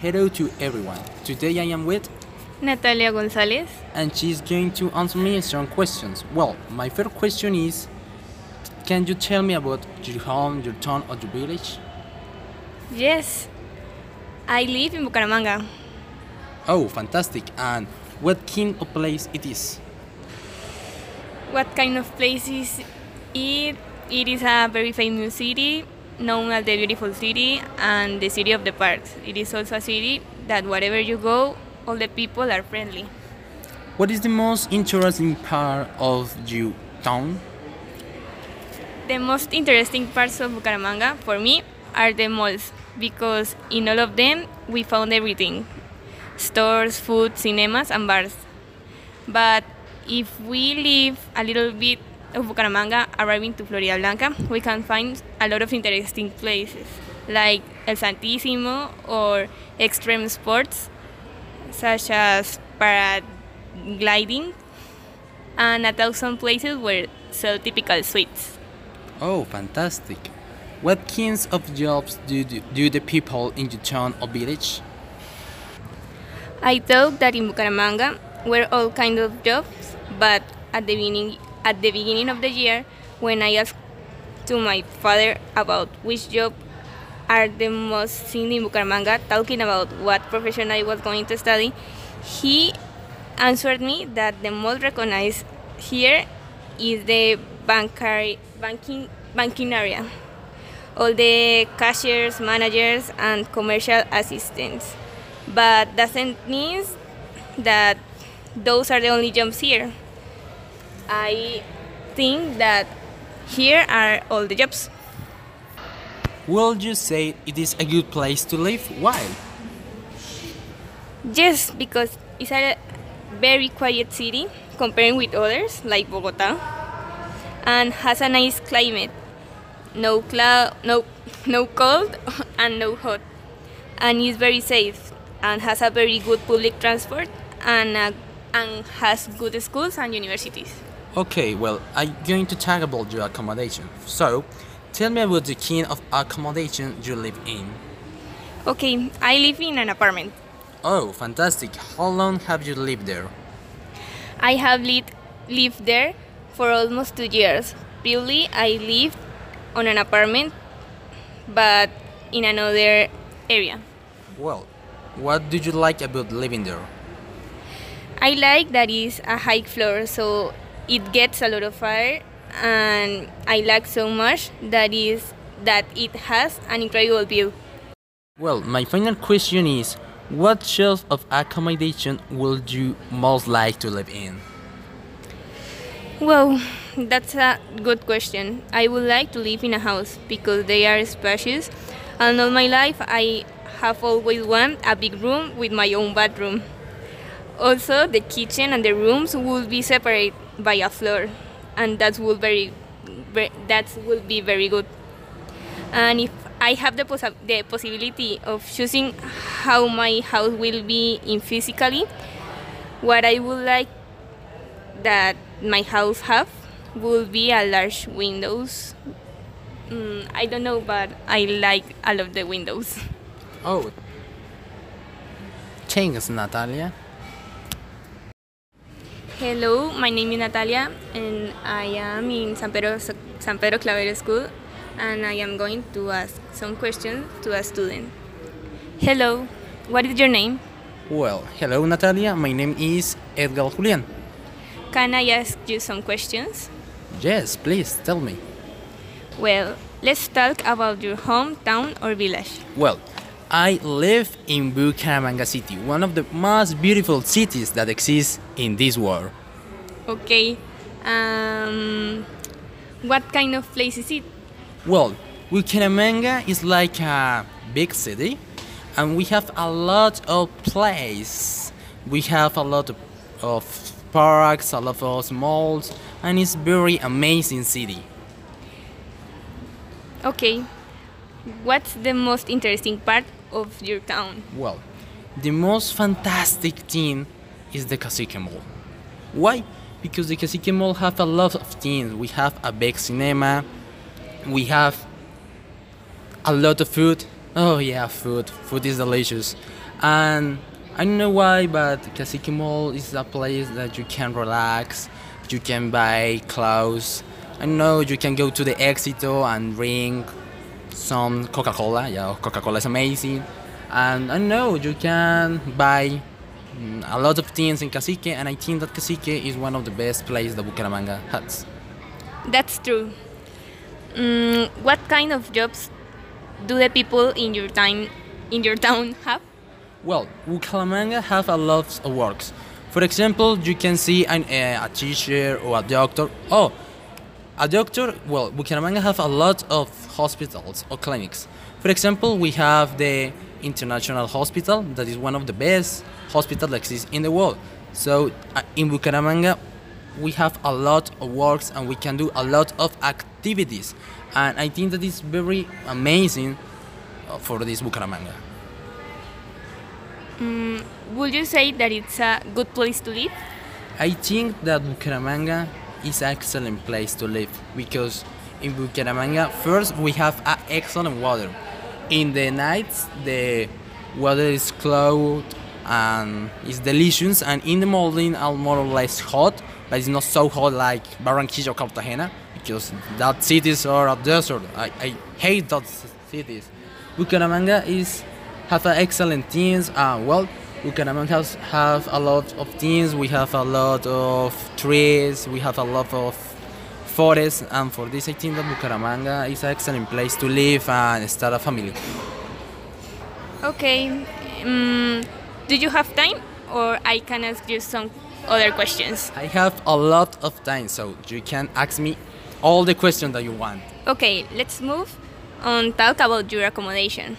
Hello to everyone. Today I am with Natalia Gonzalez. and she's going to answer me some questions. Well, my first question is Can you tell me about your home, your town, or your village? Yes, I live in Bucaramanga. Oh, fantastic. And what kind of place it is? What kind of place is it? It is a very famous city, known as the beautiful city and the city of the parks. It is also a city that wherever you go, all the people are friendly. What is the most interesting part of your town? The most interesting parts of Bucaramanga for me are the malls because in all of them we found everything stores, food, cinemas, and bars. But if we leave a little bit of Bucaramanga arriving to Florida Blanca, we can find a lot of interesting places like El Santissimo or extreme sports such as paragliding and a thousand places where sell typical sweets. Oh, fantastic. What kinds of jobs do, do, do the people in your town or village? I thought that in Bucaramanga were all kinds of jobs, but at the beginning at the beginning of the year, when I asked to my father about which job are the most seen in Bucaramanga, talking about what profession I was going to study, he answered me that the most recognized here is the bankari, banking banking area. All the cashiers, managers, and commercial assistants but doesn't mean that those are the only jobs here. I think that here are all the jobs. Will you say it is a good place to live? Why? Yes, because it's a very quiet city comparing with others like Bogota and has a nice climate. No cloud, no no cold and no hot. And is very safe and has a very good public transport and uh, and has good schools and universities. Okay, well, I'm going to talk about your accommodation. So, tell me about the kind of accommodation you live in. Okay, I live in an apartment. Oh, fantastic. How long have you lived there? I have lived lived there for almost two years. Previously, I lived on an apartment, but in another area. Well, what do you like about living there? I like that it's a high floor, so it gets a lot of fire and I like so much that is that it has an incredible view. Well, my final question is what shelf of accommodation would you most like to live in? Well, that's a good question. I would like to live in a house because they are spacious, and all my life I have always wanted a big room with my own bathroom. Also, the kitchen and the rooms would be separate by a floor, and that will very, ve- that will be very good. And if I have the, possi- the possibility of choosing how my house will be in physically, what I would like that my house have will be a large windows. Mm, I don't know, but I like all of the windows. Oh. Thanks, Natalia. Hello, my name is Natalia, and I am in San Pedro San Pedro Claver School, and I am going to ask some questions to a student. Hello, what is your name? Well, hello, Natalia. My name is Edgar Julian. Can I ask you some questions? Yes, please tell me. Well, let's talk about your hometown or village. Well, I live in Bucaramanga City, one of the most beautiful cities that exist in this world. Okay. Um, what kind of place is it? Well, Bucaramanga is like a big city, and we have a lot of place. We have a lot of, of parks, a lot of malls, and it's very amazing city. Okay. What's the most interesting part of your town? Well, the most fantastic thing is the Cacique Mall. Why? Because the Cacique Mall have a lot of things. We have a big cinema, we have a lot of food. Oh yeah, food. Food is delicious. And I don't know why, but Cacique Mall is a place that you can relax, you can buy clothes. I know you can go to the Éxito and drink some Coca Cola. Yeah, Coca Cola is amazing. And I know you can buy mm, a lot of things in Cacique, and I think that Cacique is one of the best places that Bucaramanga has. That's true. Mm, what kind of jobs do the people in your time in your town have? Well, Bucaramanga have a lot of works. For example, you can see an, uh, a teacher or a doctor. Oh, a doctor. Well, Bucaramanga have a lot of hospitals or clinics. For example, we have the International Hospital, that is one of the best hospitals that exists in the world. So uh, in Bucaramanga, we have a lot of works and we can do a lot of activities. And I think that is very amazing uh, for this Bucaramanga. Mm, would you say that it's a good place to live? I think that Bucaramanga is excellent place to live because in Bucaramanga, first we have excellent water. In the nights, the water is cloud and it's delicious, and in the morning, are more or less hot, but it's not so hot like Barranquilla or Cartagena because that cities are a desert. I, I hate those cities. Bucaramanga is have an excellent teams. Uh, well, Bucaramanga has have a lot of things. We have a lot of trees. We have a lot of forests, and for this, I think that Bucaramanga is an excellent place to live and start a family. Okay. Mm, do you have time, or I can ask you some other questions? I have a lot of time, so you can ask me all the questions that you want. Okay, let's move on. Talk about your accommodation.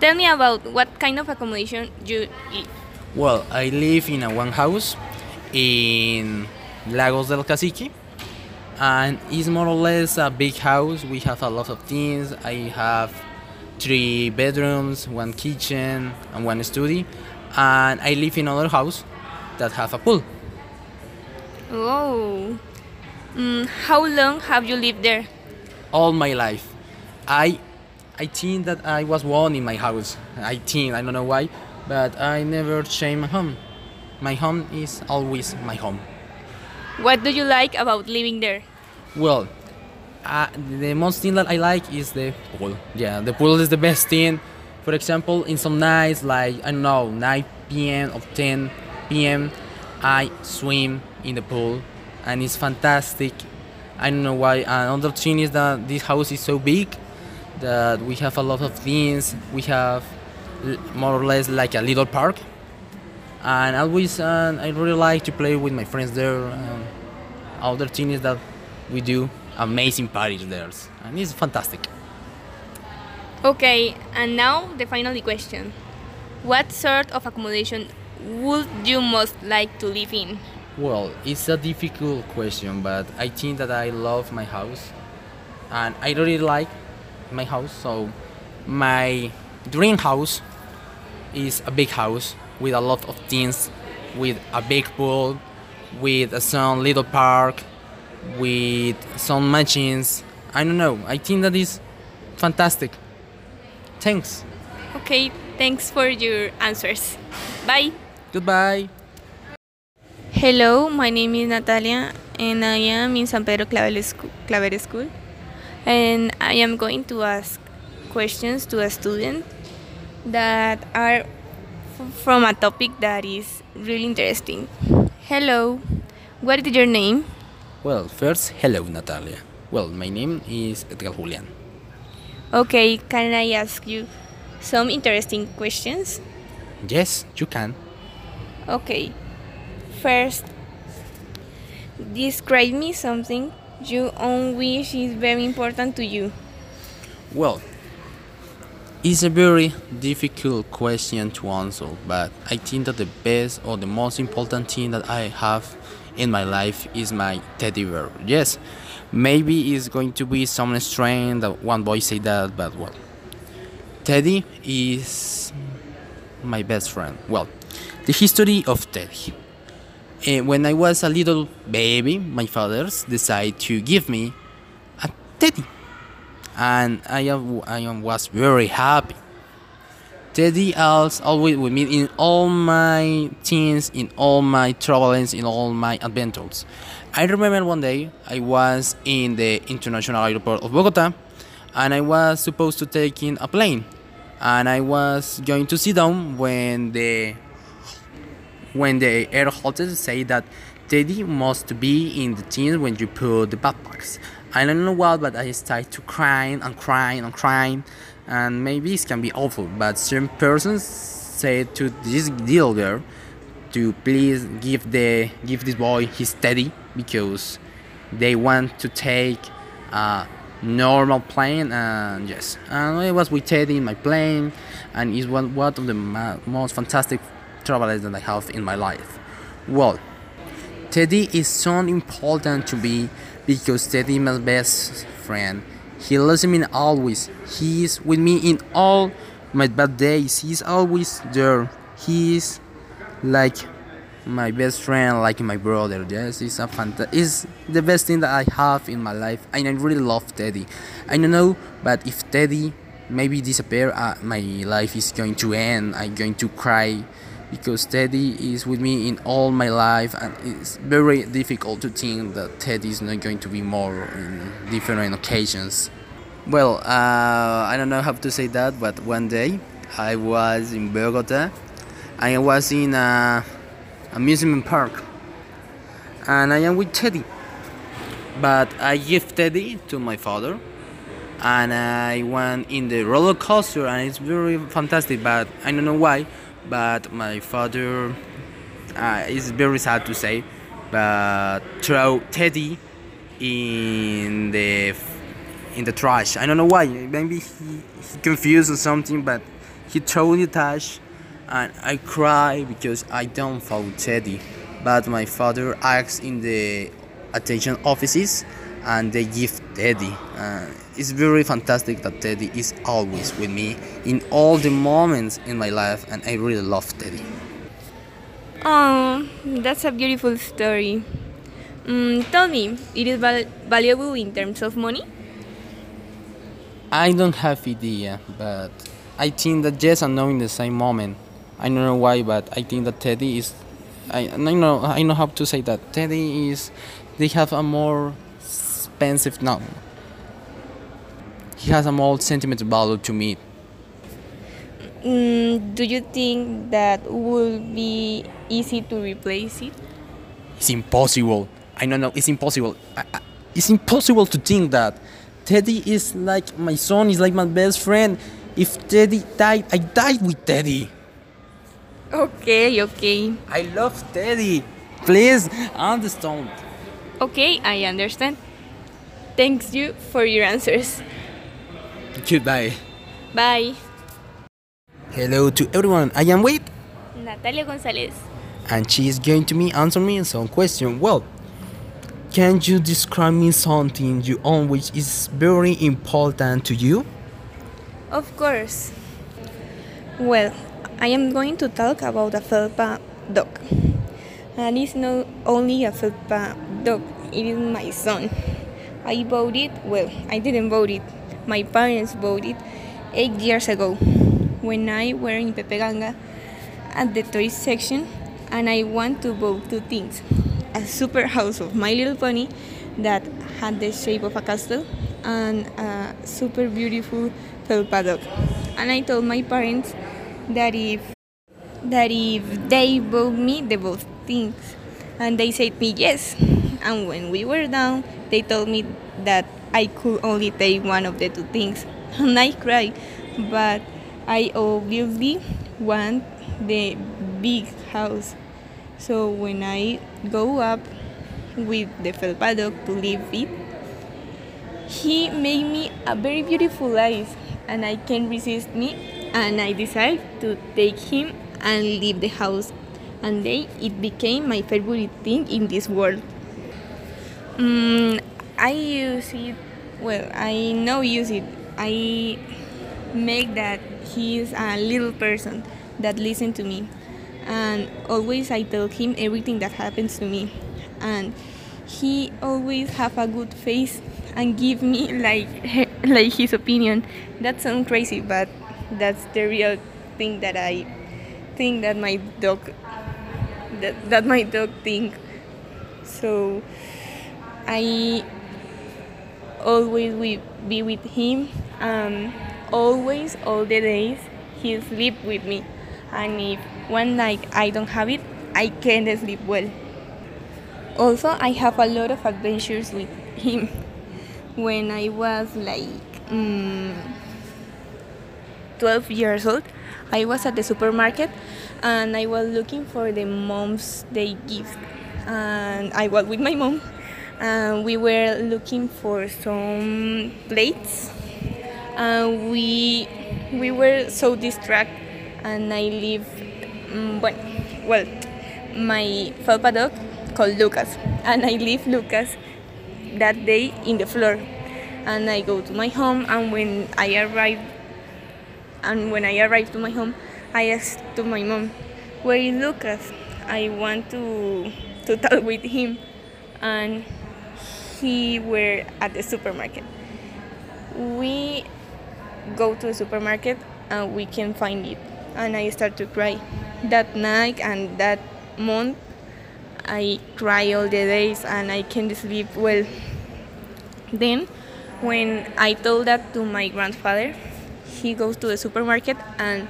Tell me about what kind of accommodation you live. Well, I live in a one house in Lagos del Cacique, and it's more or less a big house. We have a lot of things. I have three bedrooms, one kitchen, and one study, and I live in another house that have a pool. Oh. Mm, how long have you lived there? All my life, I, I think that I was born in my house. I think I don't know why, but I never change my home. My home is always my home. What do you like about living there? Well, uh, the most thing that I like is the pool. Yeah, the pool is the best thing. For example, in some nights like I don't know, 9 p.m. or 10 p.m., I swim in the pool, and it's fantastic. I don't know why. Another thing is that this house is so big that we have a lot of things. We have more or less like a little park, and always uh, I really like to play with my friends there. Um, other thing is that we do amazing parties there, and it's fantastic. Okay, and now the final question. What sort of accommodation would you most like to live in? Well, it's a difficult question, but I think that I love my house, and I really like my house. So, my dream house is a big house with a lot of things, with a big pool, with some little park, with some machines. I don't know. I think that is fantastic. Thanks. Okay, thanks for your answers. Bye. Goodbye. Hello, my name is Natalia and I am in San Pedro Claver School, Claver School. And I am going to ask questions to a student that are f- from a topic that is really interesting. Hello, what is your name? Well, first, hello, Natalia. Well, my name is Edgar Julian. Okay, can I ask you some interesting questions? Yes, you can. Okay. First, describe me something you own wish is very important to you. Well, it's a very difficult question to answer, but I think that the best or the most important thing that I have in my life is my teddy bear. Yes, maybe it's going to be some strange that one boy say that, but well, Teddy is my best friend. Well, the history of Teddy. Eh, when I was a little baby, my fathers decided to give me a teddy and I, am, I am, was very happy. Teddy was always with me in all my teens, in all my travels, in all my adventures. I remember one day I was in the international airport of Bogota and I was supposed to take in a plane and I was going to sit down when the when the air hostess say that Teddy must be in the teens when you put the backpacks. I don't know why, but I started to crying and crying and crying, and maybe it can be awful. But some persons said to this girl to please give the give this boy his teddy because they want to take a normal plane and yes and it was with teddy in my plane and it's one, one of the most fantastic travels that i have in my life well teddy is so important to me because teddy is my best friend he loves me always he is with me in all my bad days he's always there He is like my best friend, like my brother. Yes, it's a fanta- It's the best thing that I have in my life, and I really love Teddy. I don't know, but if Teddy maybe disappear, uh, my life is going to end. I'm going to cry because Teddy is with me in all my life, and it's very difficult to think that Teddy is not going to be more in different occasions. Well, uh, I don't know how to say that, but one day I was in Bogota. I was in a amusement park and I am with Teddy. But I give Teddy to my father and I went in the roller coaster and it's very fantastic but I don't know why but my father uh, is very sad to say but throw Teddy in the in the trash I don't know why maybe he, he confused or something but he threw the trash and I cry because I don't follow Teddy. But my father asks in the attention offices and they give Teddy. Uh, it's very fantastic that Teddy is always with me in all the moments in my life and I really love Teddy. Oh, that's a beautiful story. Mm, tell me, it is val- valuable in terms of money? I don't have idea, but I think that yes and no in the same moment. I don't know why, but I think that Teddy is. I, I know I know how to say that Teddy is. They have a more expensive now. He has a more sentimental value to me. Mm, do you think that would be easy to replace it? It's impossible. I don't know. It's impossible. I, I, it's impossible to think that Teddy is like my son. Is like my best friend. If Teddy died, I died with Teddy. Okay, okay. I love Teddy. Please understand. Okay, I understand. Thanks you for your answers. Goodbye. Bye. Hello to everyone. I am with, Natalia González. and she is going to me answer me some question. Well, can you describe me something you own which is very important to you? Of course. Well, I am going to talk about a Felpa dog. And it's not only a Felpa dog, it is my son. I it, well, I didn't vote it. My parents it eight years ago when I were in Pepeganga at the toy section and I want to buy two things. A super house of My Little Pony that had the shape of a castle and a super beautiful Felpa dog. And I told my parents that if that if they bought me the both things and they said me yes and when we were down they told me that i could only take one of the two things. And i cried. But i obviously want the big house. So when i go up with the felpa dog to live it he made me a very beautiful life. And i can't resist me. And I decided to take him and leave the house. And then it became my favorite thing in this world. Mm, I use it, well, I know use it. I make that he is a little person that listen to me. And always I tell him everything that happens to me. And he always have a good face and give me like like his opinion. That sounds crazy, but that's the real thing that I think that my dog that, that my dog think. So I always will be with him. Um, always, all the days, he sleep with me. And if one night I don't have it, I can't sleep well. Also, I have a lot of adventures with him. When I was like um, 12 years old, I was at the supermarket and I was looking for the mom's day gift. And I was with my mom and we were looking for some plates. And we we were so distracted and I leave um, well, well my Felpa dog called Lucas. And I leave Lucas that day in the floor. And I go to my home and when I arrive and when I arrived to my home I asked to my mom where is Lucas? I want to to talk with him. And he were at the supermarket. We go to the supermarket and we can find it. And I start to cry. That night and that month I cry all the days and I can't sleep well. Then when I told that to my grandfather he goes to the supermarket and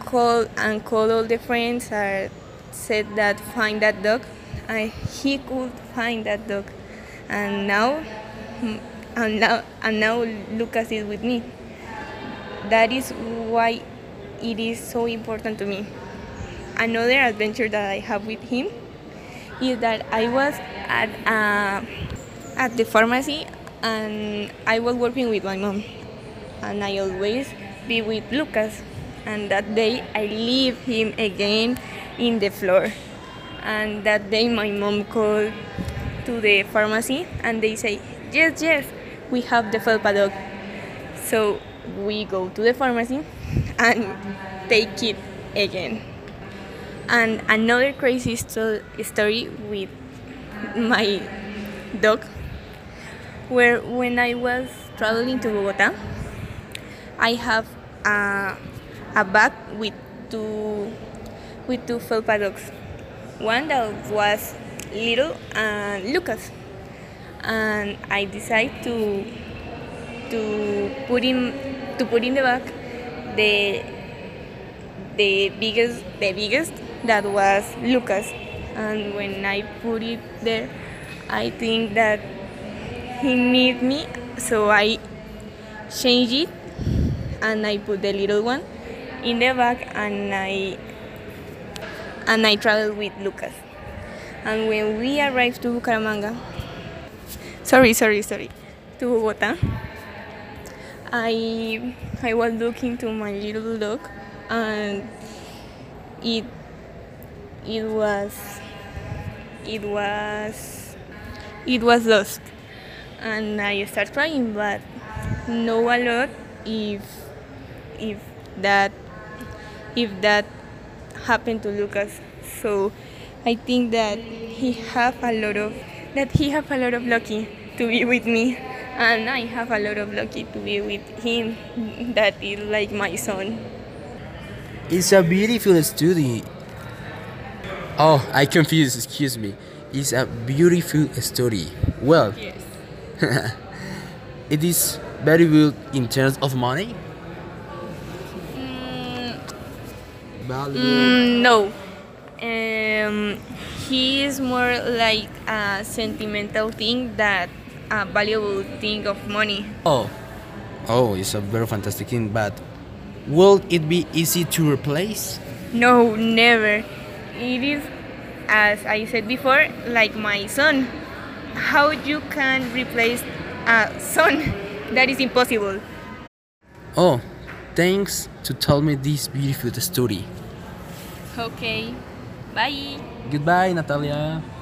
call and call all the friends and said that find that dog. And he could find that dog and now and now and now Lucas is with me. That is why it is so important to me. Another adventure that I have with him is that I was at uh, at the pharmacy and I was working with my mom. And I always be with Lucas. And that day I leave him again in the floor. And that day my mom called to the pharmacy and they say yes yes we have the felpa dog. So we go to the pharmacy and take it again. And another crazy sto- story with my dog where when I was traveling to Bogota I have a, a bag with two with two felpa dogs. One that was little and Lucas. And I decided to to put in to put in the bag the the biggest the biggest that was Lucas. And when I put it there I think that he need me so I change it and I put the little one in the bag and I and I travel with Lucas and when we arrived to Bucaramanga sorry sorry sorry. to Bogota I I was looking to my little dog and it it was it was it was lost. And I start crying but no a lot if if that if that happened to Lucas. So I think that he have a lot of that he have a lot of lucky to be with me and I have a lot of lucky to be with him that is like my son It's a beautiful story. Oh, I confused, excuse me. It's a beautiful story. Well, yes it is very good in terms of money. Value. Mm, no. Um, he is more like a sentimental thing that a valuable thing of money. Oh, oh, it's a very fantastic thing. But will it be easy to replace? No, never. It is, as I said before, like my son. How you can replace a son? That is impossible. Oh, thanks to tell me this beautiful story. Okay. Bye. Goodbye, Natalia.